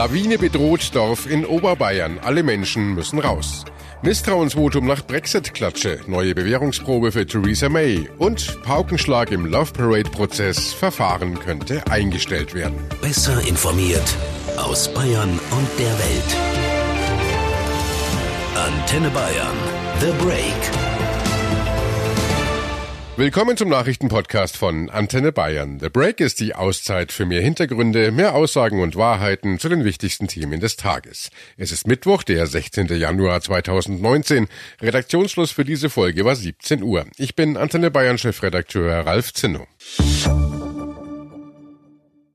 Lawine bedroht Dorf in Oberbayern. Alle Menschen müssen raus. Misstrauensvotum nach Brexit-Klatsche, neue Bewährungsprobe für Theresa May und Paukenschlag im Love Parade-Prozess. Verfahren könnte eingestellt werden. Besser informiert aus Bayern und der Welt. Antenne Bayern. The Break. Willkommen zum Nachrichtenpodcast von Antenne Bayern. The Break ist die Auszeit für mehr Hintergründe, mehr Aussagen und Wahrheiten zu den wichtigsten Themen des Tages. Es ist Mittwoch, der 16. Januar 2019. Redaktionsschluss für diese Folge war 17 Uhr. Ich bin Antenne Bayern Chefredakteur Ralf Zinno.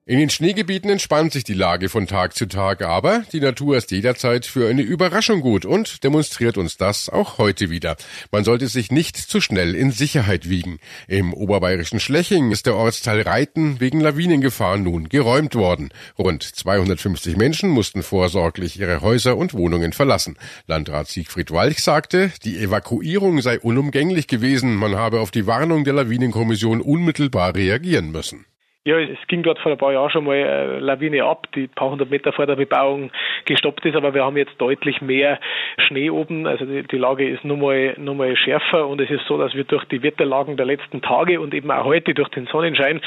In den Schneegebieten entspannt sich die Lage von Tag zu Tag, aber die Natur ist jederzeit für eine Überraschung gut und demonstriert uns das auch heute wieder. Man sollte sich nicht zu schnell in Sicherheit wiegen. Im oberbayerischen Schleching ist der Ortsteil Reiten wegen Lawinengefahr nun geräumt worden. Rund 250 Menschen mussten vorsorglich ihre Häuser und Wohnungen verlassen. Landrat Siegfried Walch sagte, die Evakuierung sei unumgänglich gewesen, man habe auf die Warnung der Lawinenkommission unmittelbar reagieren müssen. Ja, es ging dort vor ein paar Jahren schon mal eine Lawine ab, die paar hundert Meter vor der Bebauung gestoppt ist, aber wir haben jetzt deutlich mehr Schnee oben. Also die, die Lage ist nun mal, nun mal schärfer und es ist so, dass wir durch die Wetterlagen der letzten Tage und eben auch heute durch den Sonnenschein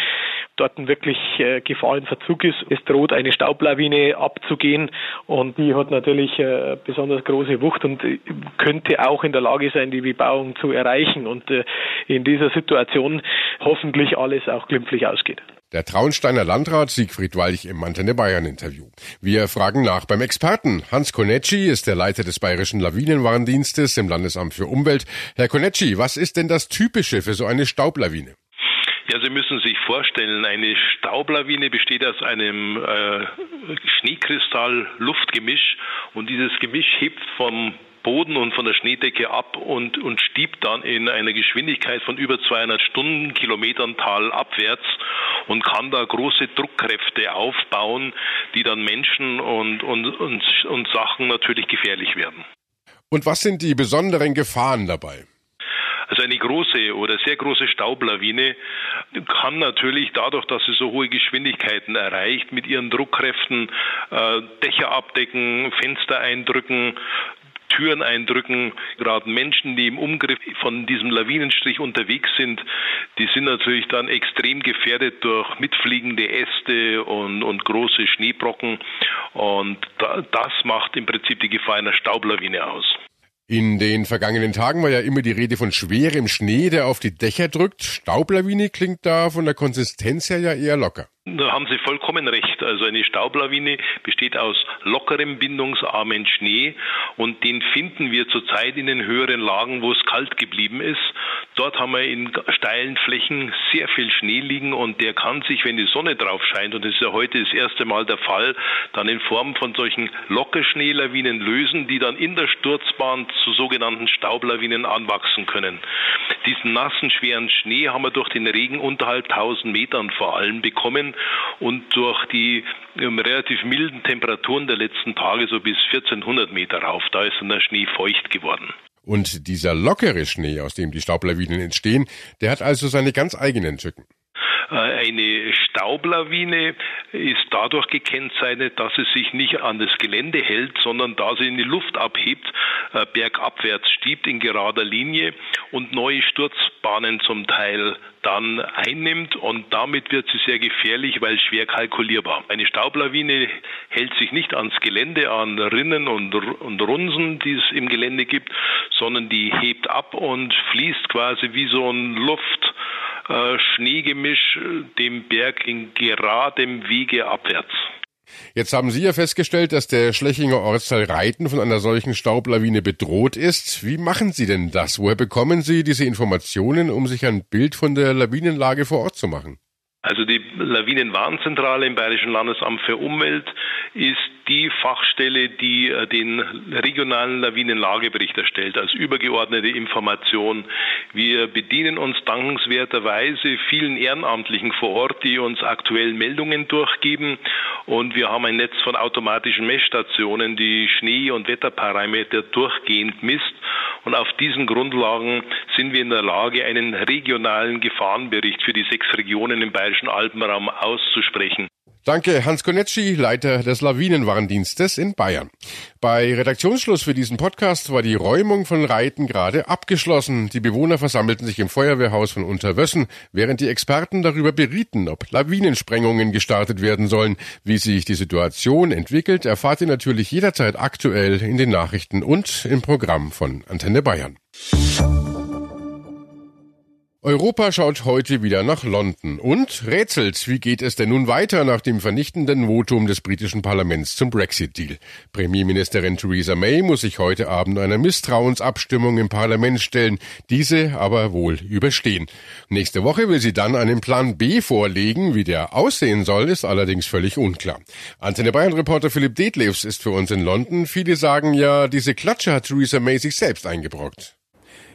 dort wirklich äh, Gefahr in Verzug ist. Es droht eine Staublawine abzugehen und die hat natürlich äh, besonders große Wucht und äh, könnte auch in der Lage sein, die Bebauung zu erreichen und äh, in dieser Situation hoffentlich alles auch glimpflich ausgeht. Der Traunsteiner Landrat Siegfried Walch im Antenne Bayern Interview. Wir fragen nach beim Experten. Hans Konecci ist der Leiter des Bayerischen Lawinenwarndienstes im Landesamt für Umwelt. Herr Konecci, was ist denn das Typische für so eine Staublawine? Ja, Sie müssen sich vorstellen, eine Staublawine besteht aus einem äh, Schneekristall-Luftgemisch und dieses Gemisch hebt vom Boden und von der Schneedecke ab und, und stiebt dann in einer Geschwindigkeit von über 200 Stundenkilometern talabwärts und kann da große Druckkräfte aufbauen, die dann Menschen und, und, und, und Sachen natürlich gefährlich werden. Und was sind die besonderen Gefahren dabei? Also eine große oder sehr große Staublawine kann natürlich dadurch, dass sie so hohe Geschwindigkeiten erreicht, mit ihren Druckkräften äh, Dächer abdecken, Fenster eindrücken, Türen eindrücken. Gerade Menschen, die im Umgriff von diesem Lawinenstrich unterwegs sind, die sind natürlich dann extrem gefährdet durch mitfliegende Äste und, und große Schneebrocken. Und da, das macht im Prinzip die Gefahr einer Staublawine aus. In den vergangenen Tagen war ja immer die Rede von schwerem Schnee, der auf die Dächer drückt. Staublawine klingt da von der Konsistenz her ja eher locker. Da haben Sie vollkommen recht. Also eine Staublawine besteht aus lockerem, bindungsarmen Schnee und den finden wir zurzeit in den höheren Lagen, wo es kalt geblieben ist. Dort haben wir in steilen Flächen sehr viel Schnee liegen und der kann sich, wenn die Sonne drauf scheint, und das ist ja heute das erste Mal der Fall, dann in Form von solchen Lockerschneelawinen lösen, die dann in der Sturzbahn zu sogenannten Staublawinen anwachsen können. Diesen nassen, schweren Schnee haben wir durch den Regen unterhalb 1000 Metern vor allem bekommen und durch die ähm, relativ milden Temperaturen der letzten Tage so bis 1400 Meter rauf. Da ist dann der Schnee feucht geworden. Und dieser lockere Schnee, aus dem die Staublawinen entstehen, der hat also seine ganz eigenen Tücken. Äh, eine Staublawine ist dadurch gekennzeichnet, dass es sich nicht an das Gelände hält, sondern da sie in die Luft abhebt, äh, bergabwärts stiebt in gerader Linie und neue Sturzbahnen zum Teil dann einnimmt und damit wird sie sehr gefährlich, weil schwer kalkulierbar. Eine Staublawine hält sich nicht ans Gelände, an Rinnen und, und Runsen, die es im Gelände gibt, sondern die hebt ab und fließt quasi wie so ein Luft äh, Schneegemisch äh, dem Berg in geradem Wege abwärts. Jetzt haben Sie ja festgestellt, dass der Schlechinger Ortsteil Reiten von einer solchen Staublawine bedroht ist. Wie machen Sie denn das? Woher bekommen Sie diese Informationen, um sich ein Bild von der Lawinenlage vor Ort zu machen? Also die Lawinenwarnzentrale im Bayerischen Landesamt für Umwelt ist die Fachstelle, die äh, den regionalen Lawinenlagebericht erstellt als übergeordnete Information. Wir bedienen uns dankenswerterweise vielen Ehrenamtlichen vor Ort, die uns aktuell Meldungen durchgeben. Und wir haben ein Netz von automatischen Messstationen, die Schnee- und Wetterparameter durchgehend misst. Und auf diesen Grundlagen sind wir in der Lage, einen regionalen Gefahrenbericht für die sechs Regionen im Bayerischen Alpenraum auszusprechen. Danke, Hans Konetschi, Leiter des Lawinenwarndienstes in Bayern. Bei Redaktionsschluss für diesen Podcast war die Räumung von Reiten gerade abgeschlossen. Die Bewohner versammelten sich im Feuerwehrhaus von Unterwössen, während die Experten darüber berieten, ob Lawinensprengungen gestartet werden sollen. Wie sich die Situation entwickelt, erfahrt ihr natürlich jederzeit aktuell in den Nachrichten und im Programm von Antenne Bayern. Europa schaut heute wieder nach London und rätselt, wie geht es denn nun weiter nach dem vernichtenden Votum des britischen Parlaments zum Brexit-Deal. Premierministerin Theresa May muss sich heute Abend einer Misstrauensabstimmung im Parlament stellen, diese aber wohl überstehen. Nächste Woche will sie dann einen Plan B vorlegen, wie der aussehen soll, ist allerdings völlig unklar. Antenne Bayern-Reporter Philipp Detlefs ist für uns in London. Viele sagen ja, diese Klatsche hat Theresa May sich selbst eingebrockt.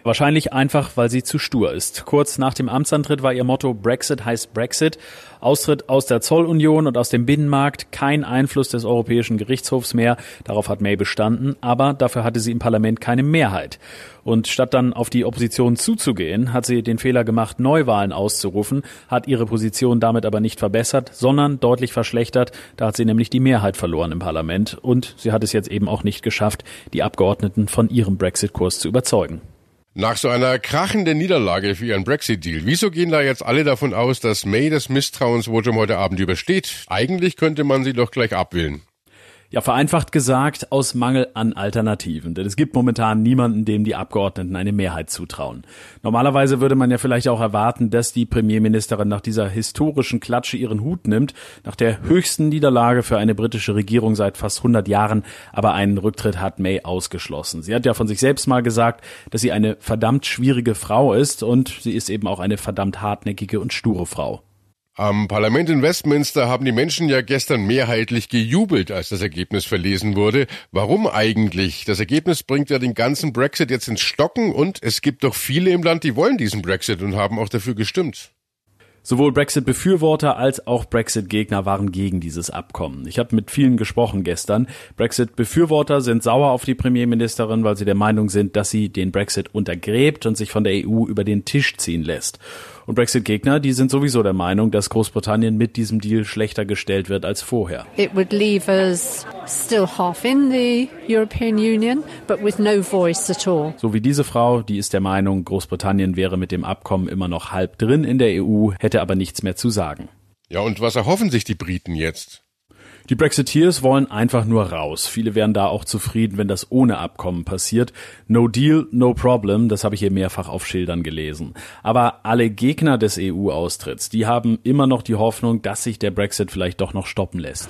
Wahrscheinlich einfach, weil sie zu stur ist. Kurz nach dem Amtsantritt war ihr Motto Brexit heißt Brexit. Austritt aus der Zollunion und aus dem Binnenmarkt, kein Einfluss des Europäischen Gerichtshofs mehr. Darauf hat May bestanden, aber dafür hatte sie im Parlament keine Mehrheit. Und statt dann auf die Opposition zuzugehen, hat sie den Fehler gemacht, Neuwahlen auszurufen, hat ihre Position damit aber nicht verbessert, sondern deutlich verschlechtert. Da hat sie nämlich die Mehrheit verloren im Parlament und sie hat es jetzt eben auch nicht geschafft, die Abgeordneten von ihrem Brexit-Kurs zu überzeugen. Nach so einer krachenden Niederlage für ihren Brexit-Deal, wieso gehen da jetzt alle davon aus, dass May das Misstrauensvotum heute Abend übersteht? Eigentlich könnte man sie doch gleich abwählen. Ja, vereinfacht gesagt, aus Mangel an Alternativen. Denn es gibt momentan niemanden, dem die Abgeordneten eine Mehrheit zutrauen. Normalerweise würde man ja vielleicht auch erwarten, dass die Premierministerin nach dieser historischen Klatsche ihren Hut nimmt, nach der höchsten Niederlage für eine britische Regierung seit fast 100 Jahren. Aber einen Rücktritt hat May ausgeschlossen. Sie hat ja von sich selbst mal gesagt, dass sie eine verdammt schwierige Frau ist und sie ist eben auch eine verdammt hartnäckige und sture Frau. Am Parlament in Westminster haben die Menschen ja gestern mehrheitlich gejubelt, als das Ergebnis verlesen wurde. Warum eigentlich? Das Ergebnis bringt ja den ganzen Brexit jetzt ins Stocken und es gibt doch viele im Land, die wollen diesen Brexit und haben auch dafür gestimmt. Sowohl Brexit-Befürworter als auch Brexit-Gegner waren gegen dieses Abkommen. Ich habe mit vielen gesprochen gestern. Brexit-Befürworter sind sauer auf die Premierministerin, weil sie der Meinung sind, dass sie den Brexit untergräbt und sich von der EU über den Tisch ziehen lässt. Und Brexit-Gegner, die sind sowieso der Meinung, dass Großbritannien mit diesem Deal schlechter gestellt wird als vorher. It would leave us still half in the European Union, but with no voice at all. So wie diese Frau, die ist der Meinung, Großbritannien wäre mit dem Abkommen immer noch halb drin in der EU, hätte aber nichts mehr zu sagen. Ja, und was erhoffen sich die Briten jetzt? Die Brexiteers wollen einfach nur raus. Viele wären da auch zufrieden, wenn das ohne Abkommen passiert. No deal, no problem, das habe ich hier mehrfach auf Schildern gelesen. Aber alle Gegner des EU-Austritts, die haben immer noch die Hoffnung, dass sich der Brexit vielleicht doch noch stoppen lässt.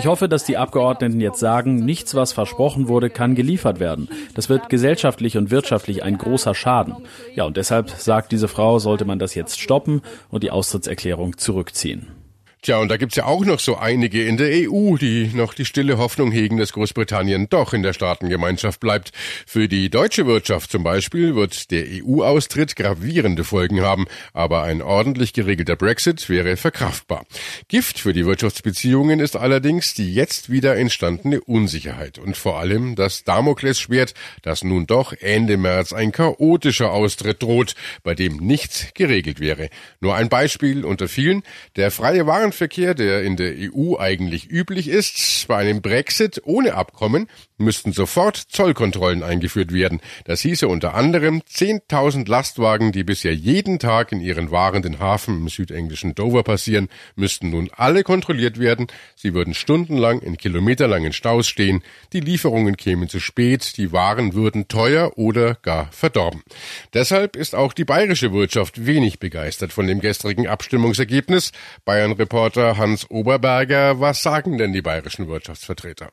Ich hoffe, dass die Abgeordneten jetzt sagen, nichts, was versprochen wurde, kann geliefert werden. Das wird gesellschaftlich und wirtschaftlich ein großer Schaden. Ja, und deshalb sagt diese Frau, sollte man das jetzt stoppen und die Austrittserklärung zurückziehen. Tja, und da gibt's ja auch noch so einige in der EU, die noch die stille Hoffnung hegen, dass Großbritannien doch in der Staatengemeinschaft bleibt. Für die deutsche Wirtschaft zum Beispiel wird der EU-Austritt gravierende Folgen haben, aber ein ordentlich geregelter Brexit wäre verkraftbar. Gift für die Wirtschaftsbeziehungen ist allerdings die jetzt wieder entstandene Unsicherheit und vor allem das Damoklesschwert, dass nun doch Ende März ein chaotischer Austritt droht, bei dem nichts geregelt wäre. Nur ein Beispiel unter vielen. Der freie Warenverkehr, der in der EU eigentlich üblich ist, bei einem Brexit ohne Abkommen müssten sofort Zollkontrollen eingeführt werden. Das hieße unter anderem 10.000 Lastwagen, die bisher jeden Tag in ihren Waren den Hafen im südenglischen Dover passieren, müssten nun alle kontrolliert werden. Sie würden stundenlang in kilometerlangen Staus stehen. Die Lieferungen kämen zu spät, die Waren würden teuer oder gar verdorben. Deshalb ist auch die bayerische Wirtschaft wenig begeistert von dem gestrigen Abstimmungsergebnis. Bayern-Reporter Hans Oberberger, was sagen denn die bayerischen Wirtschaftsvertreter?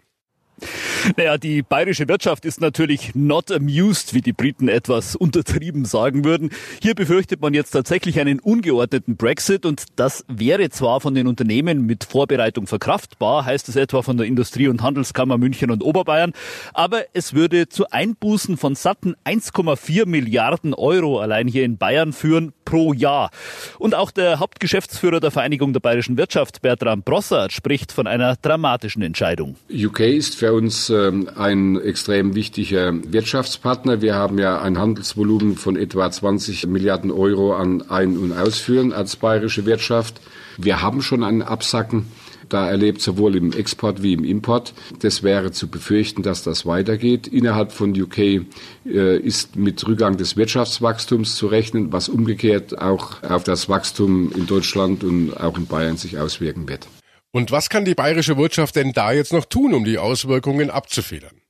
Naja, die bayerische Wirtschaft ist natürlich not amused, wie die Briten etwas untertrieben sagen würden. Hier befürchtet man jetzt tatsächlich einen ungeordneten Brexit und das wäre zwar von den Unternehmen mit Vorbereitung verkraftbar, heißt es etwa von der Industrie- und Handelskammer München und Oberbayern, aber es würde zu Einbußen von satten 1,4 Milliarden Euro allein hier in Bayern führen pro Jahr. Und auch der Hauptgeschäftsführer der Vereinigung der bayerischen Wirtschaft, Bertram Brossart, spricht von einer dramatischen Entscheidung. UK ist für uns ähm, ein extrem wichtiger Wirtschaftspartner. Wir haben ja ein Handelsvolumen von etwa 20 Milliarden Euro an Ein- und Ausführen als bayerische Wirtschaft. Wir haben schon ein Absacken da erlebt, sowohl im Export wie im Import. Das wäre zu befürchten, dass das weitergeht. Innerhalb von UK äh, ist mit Rückgang des Wirtschaftswachstums zu rechnen, was umgekehrt auch auf das Wachstum in Deutschland und auch in Bayern sich auswirken wird. Und was kann die bayerische Wirtschaft denn da jetzt noch tun, um die Auswirkungen abzufedern?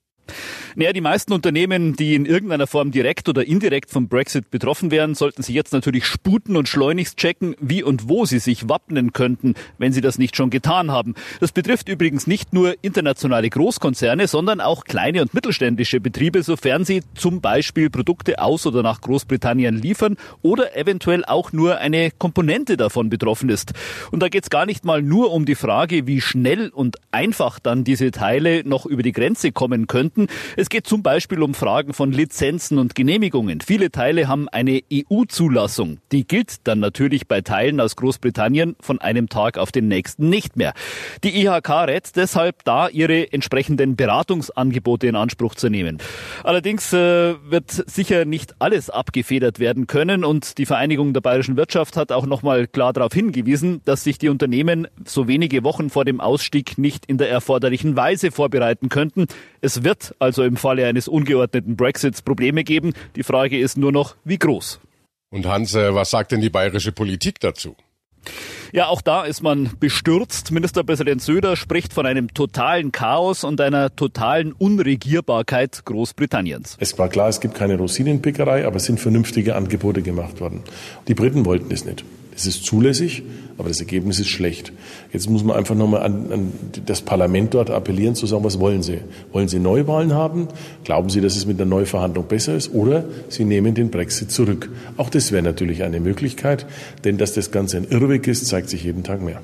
Naja, die meisten Unternehmen, die in irgendeiner Form direkt oder indirekt vom Brexit betroffen wären, sollten sich jetzt natürlich sputen und schleunigst checken, wie und wo sie sich wappnen könnten, wenn sie das nicht schon getan haben. Das betrifft übrigens nicht nur internationale Großkonzerne, sondern auch kleine und mittelständische Betriebe, sofern sie zum Beispiel Produkte aus oder nach Großbritannien liefern oder eventuell auch nur eine Komponente davon betroffen ist. Und da geht es gar nicht mal nur um die Frage, wie schnell und einfach dann diese Teile noch über die Grenze kommen könnten. Es geht zum Beispiel um Fragen von Lizenzen und Genehmigungen. Viele Teile haben eine EU-Zulassung. Die gilt dann natürlich bei Teilen aus Großbritannien von einem Tag auf den nächsten nicht mehr. Die IHK rät deshalb da, ihre entsprechenden Beratungsangebote in Anspruch zu nehmen. Allerdings äh, wird sicher nicht alles abgefedert werden können und die Vereinigung der bayerischen Wirtschaft hat auch nochmal klar darauf hingewiesen, dass sich die Unternehmen so wenige Wochen vor dem Ausstieg nicht in der erforderlichen Weise vorbereiten könnten. Es wird also im Falle eines ungeordneten Brexits Probleme geben. Die Frage ist nur noch, wie groß. Und Hans, äh, was sagt denn die bayerische Politik dazu? Ja, auch da ist man bestürzt. Ministerpräsident Söder spricht von einem totalen Chaos und einer totalen Unregierbarkeit Großbritanniens. Es war klar, es gibt keine Rosinenpickerei, aber es sind vernünftige Angebote gemacht worden. Die Briten wollten es nicht. Es ist zulässig, aber das Ergebnis ist schlecht. Jetzt muss man einfach nochmal an, an das Parlament dort appellieren, zu sagen, was wollen Sie? Wollen Sie Neuwahlen haben? Glauben Sie, dass es mit einer Neuverhandlung besser ist? Oder Sie nehmen den Brexit zurück. Auch das wäre natürlich eine Möglichkeit, denn dass das Ganze ein Irrweg ist, zeigt sich jeden Tag mehr.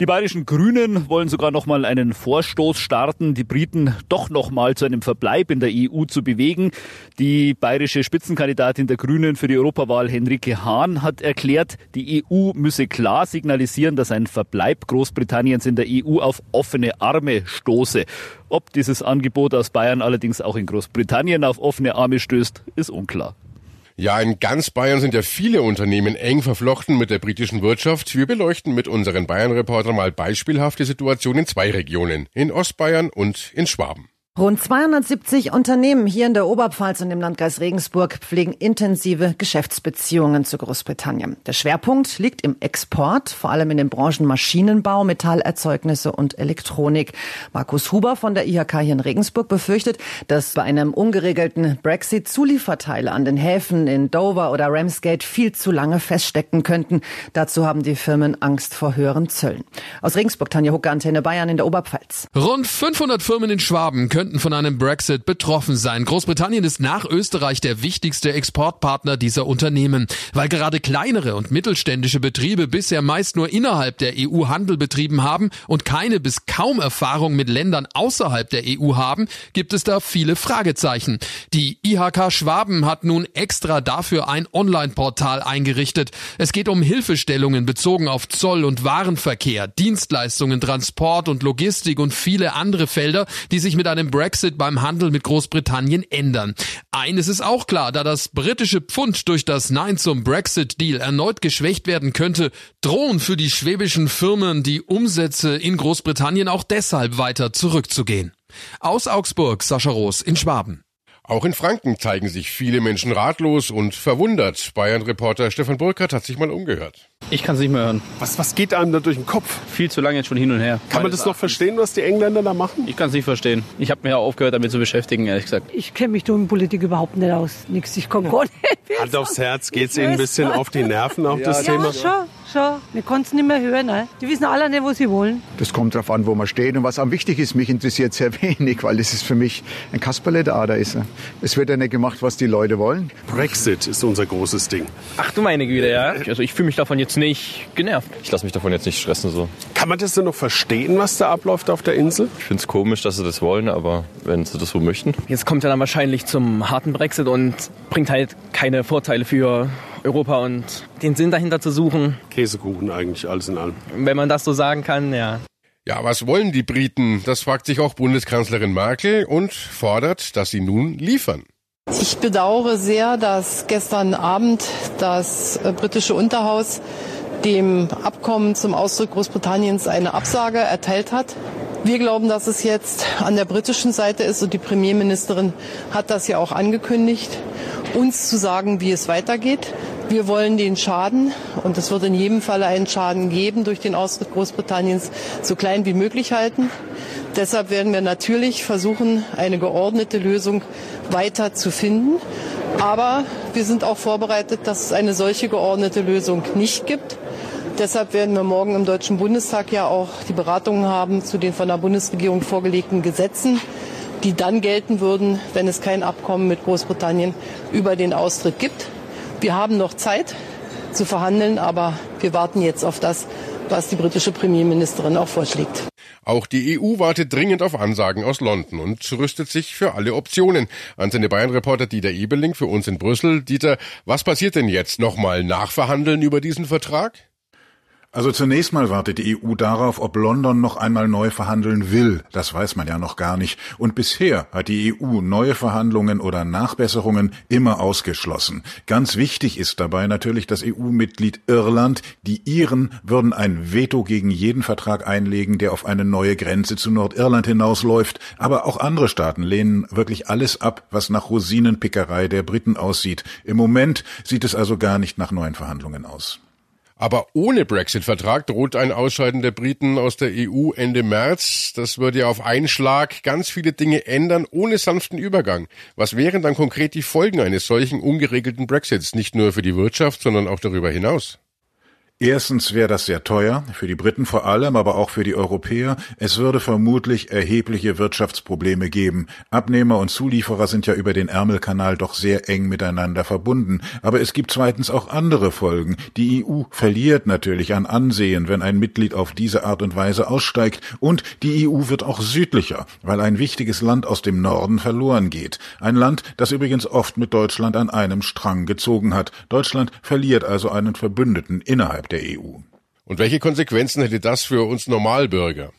Die bayerischen Grünen wollen sogar noch mal einen Vorstoß starten, die Briten doch noch mal zu einem Verbleib in der EU zu bewegen. Die bayerische Spitzenkandidatin der Grünen für die Europawahl Henrike Hahn hat erklärt, die EU müsse klar signalisieren, dass ein Verbleib Großbritanniens in der EU auf offene Arme stoße. Ob dieses Angebot aus Bayern allerdings auch in Großbritannien auf offene Arme stößt, ist unklar. Ja, in ganz Bayern sind ja viele Unternehmen eng verflochten mit der britischen Wirtschaft. Wir beleuchten mit unseren Bayern-Reportern mal beispielhaft die Situation in zwei Regionen, in Ostbayern und in Schwaben. Rund 270 Unternehmen hier in der Oberpfalz und im Landkreis Regensburg pflegen intensive Geschäftsbeziehungen zu Großbritannien. Der Schwerpunkt liegt im Export, vor allem in den Branchen Maschinenbau, Metallerzeugnisse und Elektronik. Markus Huber von der IHK hier in Regensburg befürchtet, dass bei einem ungeregelten Brexit Zulieferteile an den Häfen in Dover oder Ramsgate viel zu lange feststecken könnten. Dazu haben die Firmen Angst vor höheren Zöllen. Aus Regensburg, Tanja Hucke, Antenne Bayern in der Oberpfalz. Rund 500 Firmen in Schwaben können könnten von einem Brexit betroffen sein. Großbritannien ist nach Österreich der wichtigste Exportpartner dieser Unternehmen. Weil gerade kleinere und mittelständische Betriebe bisher meist nur innerhalb der EU Handel betrieben haben und keine bis kaum Erfahrung mit Ländern außerhalb der EU haben, gibt es da viele Fragezeichen. Die IHK Schwaben hat nun extra dafür ein Online-Portal eingerichtet. Es geht um Hilfestellungen bezogen auf Zoll- und Warenverkehr, Dienstleistungen, Transport und Logistik und viele andere Felder, die sich mit einem Brexit beim Handel mit Großbritannien ändern. Eines ist auch klar, da das britische Pfund durch das Nein zum Brexit-Deal erneut geschwächt werden könnte, drohen für die schwäbischen Firmen die Umsätze in Großbritannien auch deshalb weiter zurückzugehen. Aus Augsburg, Sascha Roos in Schwaben. Auch in Franken zeigen sich viele Menschen ratlos und verwundert. Bayern-Reporter Stefan Burkhardt hat sich mal umgehört. Ich kann es nicht mehr hören. Was, was geht einem da durch den Kopf? Viel zu lange jetzt schon hin und her. Kann man das noch verstehen, was die Engländer da machen? Ich kann es nicht verstehen. Ich habe mir ja aufgehört, damit zu beschäftigen, ehrlich gesagt. Ich kenne mich in Politik überhaupt nicht aus. Nix, ich komme gar nicht. Hand aufs Herz, geht es Ihnen ein bisschen auf die Nerven, auf ja, das ja, Thema? schon, schon. Wir konnten es nicht mehr hören. Ne? Die wissen alle nicht, wo sie wollen. Das kommt darauf an, wo man steht und was am wichtig ist. Mich interessiert sehr wenig, weil das ist für mich ein Kasperle der Ader ist. Es wird ja nicht gemacht, was die Leute wollen. Brexit ist unser großes Ding. Ach du meine Güte, ja. Also ich fühle mich davon jetzt nicht genervt. Ich lasse mich davon jetzt nicht stressen so. Kann man das denn noch verstehen, was da abläuft auf der Insel? Ich finde es komisch, dass sie das wollen, aber wenn sie das so möchten. Jetzt kommt er dann wahrscheinlich zum harten Brexit und bringt halt keine Vorteile für Europa und den Sinn dahinter zu suchen. Käsekuchen eigentlich, alles in allem. Wenn man das so sagen kann, ja. Ja, was wollen die Briten? Das fragt sich auch Bundeskanzlerin Merkel und fordert, dass sie nun liefern. Ich bedauere sehr, dass gestern Abend das britische Unterhaus dem Abkommen zum Austritt Großbritanniens eine Absage erteilt hat. Wir glauben, dass es jetzt an der britischen Seite ist und die Premierministerin hat das ja auch angekündigt, uns zu sagen, wie es weitergeht. Wir wollen den Schaden, und es wird in jedem Fall einen Schaden geben durch den Austritt Großbritanniens, so klein wie möglich halten. Deshalb werden wir natürlich versuchen, eine geordnete Lösung weiter zu finden. Aber wir sind auch vorbereitet, dass es eine solche geordnete Lösung nicht gibt. Deshalb werden wir morgen im Deutschen Bundestag ja auch die Beratungen haben zu den von der Bundesregierung vorgelegten Gesetzen, die dann gelten würden, wenn es kein Abkommen mit Großbritannien über den Austritt gibt. Wir haben noch Zeit zu verhandeln, aber wir warten jetzt auf das, was die britische Premierministerin auch vorschlägt. Auch die EU wartet dringend auf Ansagen aus London und rüstet sich für alle Optionen. Antenne Bayern-Reporter Dieter Ebeling für uns in Brüssel. Dieter, was passiert denn jetzt? Nochmal nachverhandeln über diesen Vertrag? Also zunächst mal wartet die EU darauf, ob London noch einmal neu verhandeln will. Das weiß man ja noch gar nicht. Und bisher hat die EU neue Verhandlungen oder Nachbesserungen immer ausgeschlossen. Ganz wichtig ist dabei natürlich das EU-Mitglied Irland. Die Iren würden ein Veto gegen jeden Vertrag einlegen, der auf eine neue Grenze zu Nordirland hinausläuft. Aber auch andere Staaten lehnen wirklich alles ab, was nach Rosinenpickerei der Briten aussieht. Im Moment sieht es also gar nicht nach neuen Verhandlungen aus. Aber ohne Brexit-Vertrag droht ein Ausscheiden der Briten aus der EU Ende März. Das würde ja auf einen Schlag ganz viele Dinge ändern, ohne sanften Übergang. Was wären dann konkret die Folgen eines solchen ungeregelten Brexits, nicht nur für die Wirtschaft, sondern auch darüber hinaus? Erstens wäre das sehr teuer, für die Briten vor allem, aber auch für die Europäer. Es würde vermutlich erhebliche Wirtschaftsprobleme geben. Abnehmer und Zulieferer sind ja über den Ärmelkanal doch sehr eng miteinander verbunden. Aber es gibt zweitens auch andere Folgen. Die EU verliert natürlich an Ansehen, wenn ein Mitglied auf diese Art und Weise aussteigt. Und die EU wird auch südlicher, weil ein wichtiges Land aus dem Norden verloren geht. Ein Land, das übrigens oft mit Deutschland an einem Strang gezogen hat. Deutschland verliert also einen Verbündeten innerhalb der EU. Und welche Konsequenzen hätte das für uns Normalbürger?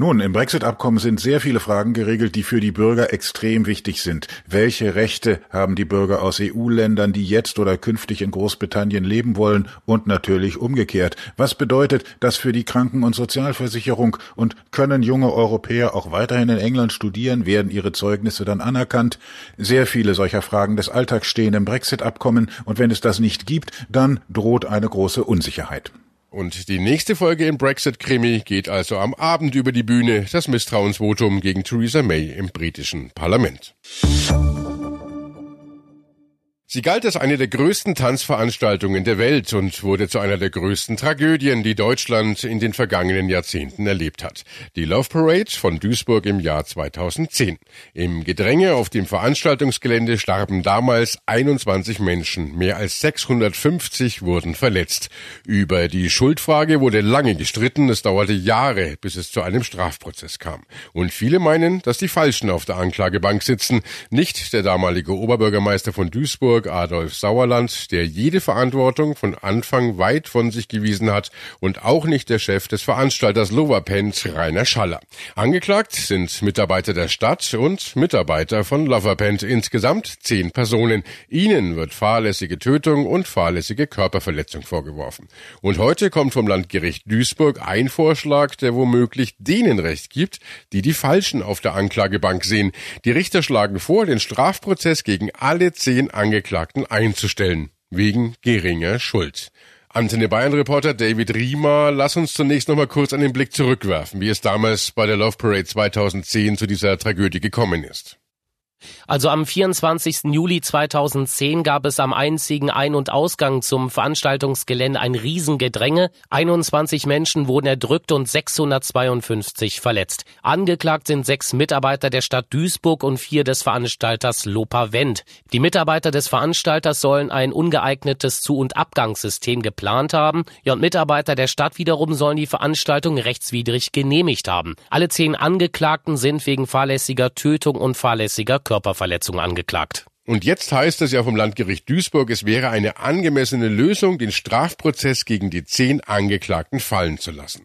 Nun, im Brexit-Abkommen sind sehr viele Fragen geregelt, die für die Bürger extrem wichtig sind. Welche Rechte haben die Bürger aus EU-Ländern, die jetzt oder künftig in Großbritannien leben wollen und natürlich umgekehrt? Was bedeutet das für die Kranken- und Sozialversicherung und können junge Europäer auch weiterhin in England studieren? Werden ihre Zeugnisse dann anerkannt? Sehr viele solcher Fragen des Alltags stehen im Brexit-Abkommen und wenn es das nicht gibt, dann droht eine große Unsicherheit. Und die nächste Folge im Brexit-Krimi geht also am Abend über die Bühne, das Misstrauensvotum gegen Theresa May im britischen Parlament. Sie galt als eine der größten Tanzveranstaltungen der Welt und wurde zu einer der größten Tragödien, die Deutschland in den vergangenen Jahrzehnten erlebt hat. Die Love Parade von Duisburg im Jahr 2010. Im Gedränge auf dem Veranstaltungsgelände starben damals 21 Menschen, mehr als 650 wurden verletzt. Über die Schuldfrage wurde lange gestritten, es dauerte Jahre, bis es zu einem Strafprozess kam. Und viele meinen, dass die Falschen auf der Anklagebank sitzen, nicht der damalige Oberbürgermeister von Duisburg, Hamburg Adolf Sauerland, der jede Verantwortung von Anfang weit von sich gewiesen hat und auch nicht der Chef des Veranstalters Loverpent, Rainer Schaller. Angeklagt sind Mitarbeiter der Stadt und Mitarbeiter von Loverpent, insgesamt zehn Personen. Ihnen wird fahrlässige Tötung und fahrlässige Körperverletzung vorgeworfen. Und heute kommt vom Landgericht Duisburg ein Vorschlag, der womöglich denen Recht gibt, die die Falschen auf der Anklagebank sehen. Die Richter schlagen vor, den Strafprozess gegen alle zehn Angeklagten Angeklagten einzustellen, wegen geringer Schuld. Antenne Bayern Reporter David Riemer, lass uns zunächst noch mal kurz einen Blick zurückwerfen, wie es damals bei der Love Parade 2010 zu dieser Tragödie gekommen ist. Also am 24. Juli 2010 gab es am einzigen Ein- und Ausgang zum Veranstaltungsgelände ein Riesengedränge. 21 Menschen wurden erdrückt und 652 verletzt. Angeklagt sind sechs Mitarbeiter der Stadt Duisburg und vier des Veranstalters Lopa Wendt. Die Mitarbeiter des Veranstalters sollen ein ungeeignetes Zu- und Abgangssystem geplant haben. Ja, und Mitarbeiter der Stadt wiederum sollen die Veranstaltung rechtswidrig genehmigt haben. Alle zehn Angeklagten sind wegen fahrlässiger Tötung und fahrlässiger Körperverletzung angeklagt. Und jetzt heißt es ja vom Landgericht Duisburg, es wäre eine angemessene Lösung, den Strafprozess gegen die zehn Angeklagten fallen zu lassen.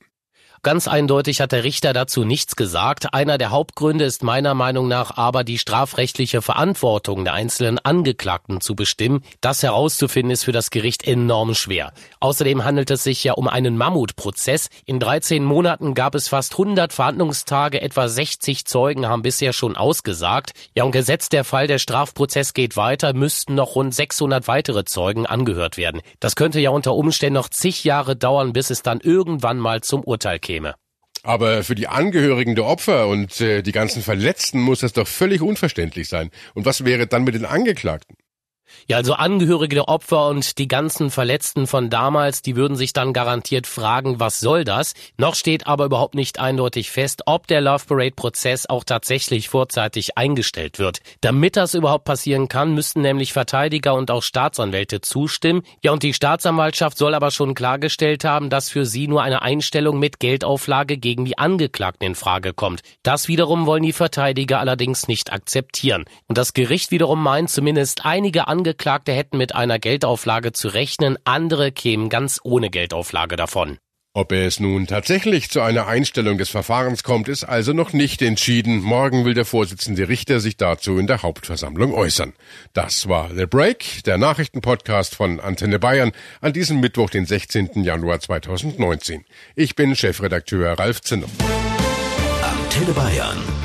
Ganz eindeutig hat der Richter dazu nichts gesagt. Einer der Hauptgründe ist meiner Meinung nach aber die strafrechtliche Verantwortung der einzelnen Angeklagten zu bestimmen. Das herauszufinden ist für das Gericht enorm schwer. Außerdem handelt es sich ja um einen Mammutprozess. In 13 Monaten gab es fast 100 Verhandlungstage, etwa 60 Zeugen haben bisher schon ausgesagt. Ja, und gesetzt der Fall, der Strafprozess geht weiter, müssten noch rund 600 weitere Zeugen angehört werden. Das könnte ja unter Umständen noch zig Jahre dauern, bis es dann irgendwann mal zum Urteil käme. Aber für die Angehörigen der Opfer und äh, die ganzen Verletzten muss das doch völlig unverständlich sein. Und was wäre dann mit den Angeklagten? Ja, also Angehörige der Opfer und die ganzen Verletzten von damals, die würden sich dann garantiert fragen, was soll das? Noch steht aber überhaupt nicht eindeutig fest, ob der Love Parade Prozess auch tatsächlich vorzeitig eingestellt wird. Damit das überhaupt passieren kann, müssten nämlich Verteidiger und auch Staatsanwälte zustimmen. Ja, und die Staatsanwaltschaft soll aber schon klargestellt haben, dass für sie nur eine Einstellung mit Geldauflage gegen die Angeklagten in Frage kommt. Das wiederum wollen die Verteidiger allerdings nicht akzeptieren. Und das Gericht wiederum meint, zumindest einige Angeklagte hätten mit einer Geldauflage zu rechnen, andere kämen ganz ohne Geldauflage davon. Ob es nun tatsächlich zu einer Einstellung des Verfahrens kommt, ist also noch nicht entschieden. Morgen will der Vorsitzende Richter sich dazu in der Hauptversammlung äußern. Das war The Break, der Nachrichtenpodcast von Antenne Bayern an diesem Mittwoch, den 16. Januar 2019. Ich bin Chefredakteur Ralf Zinner. Antenne Bayern.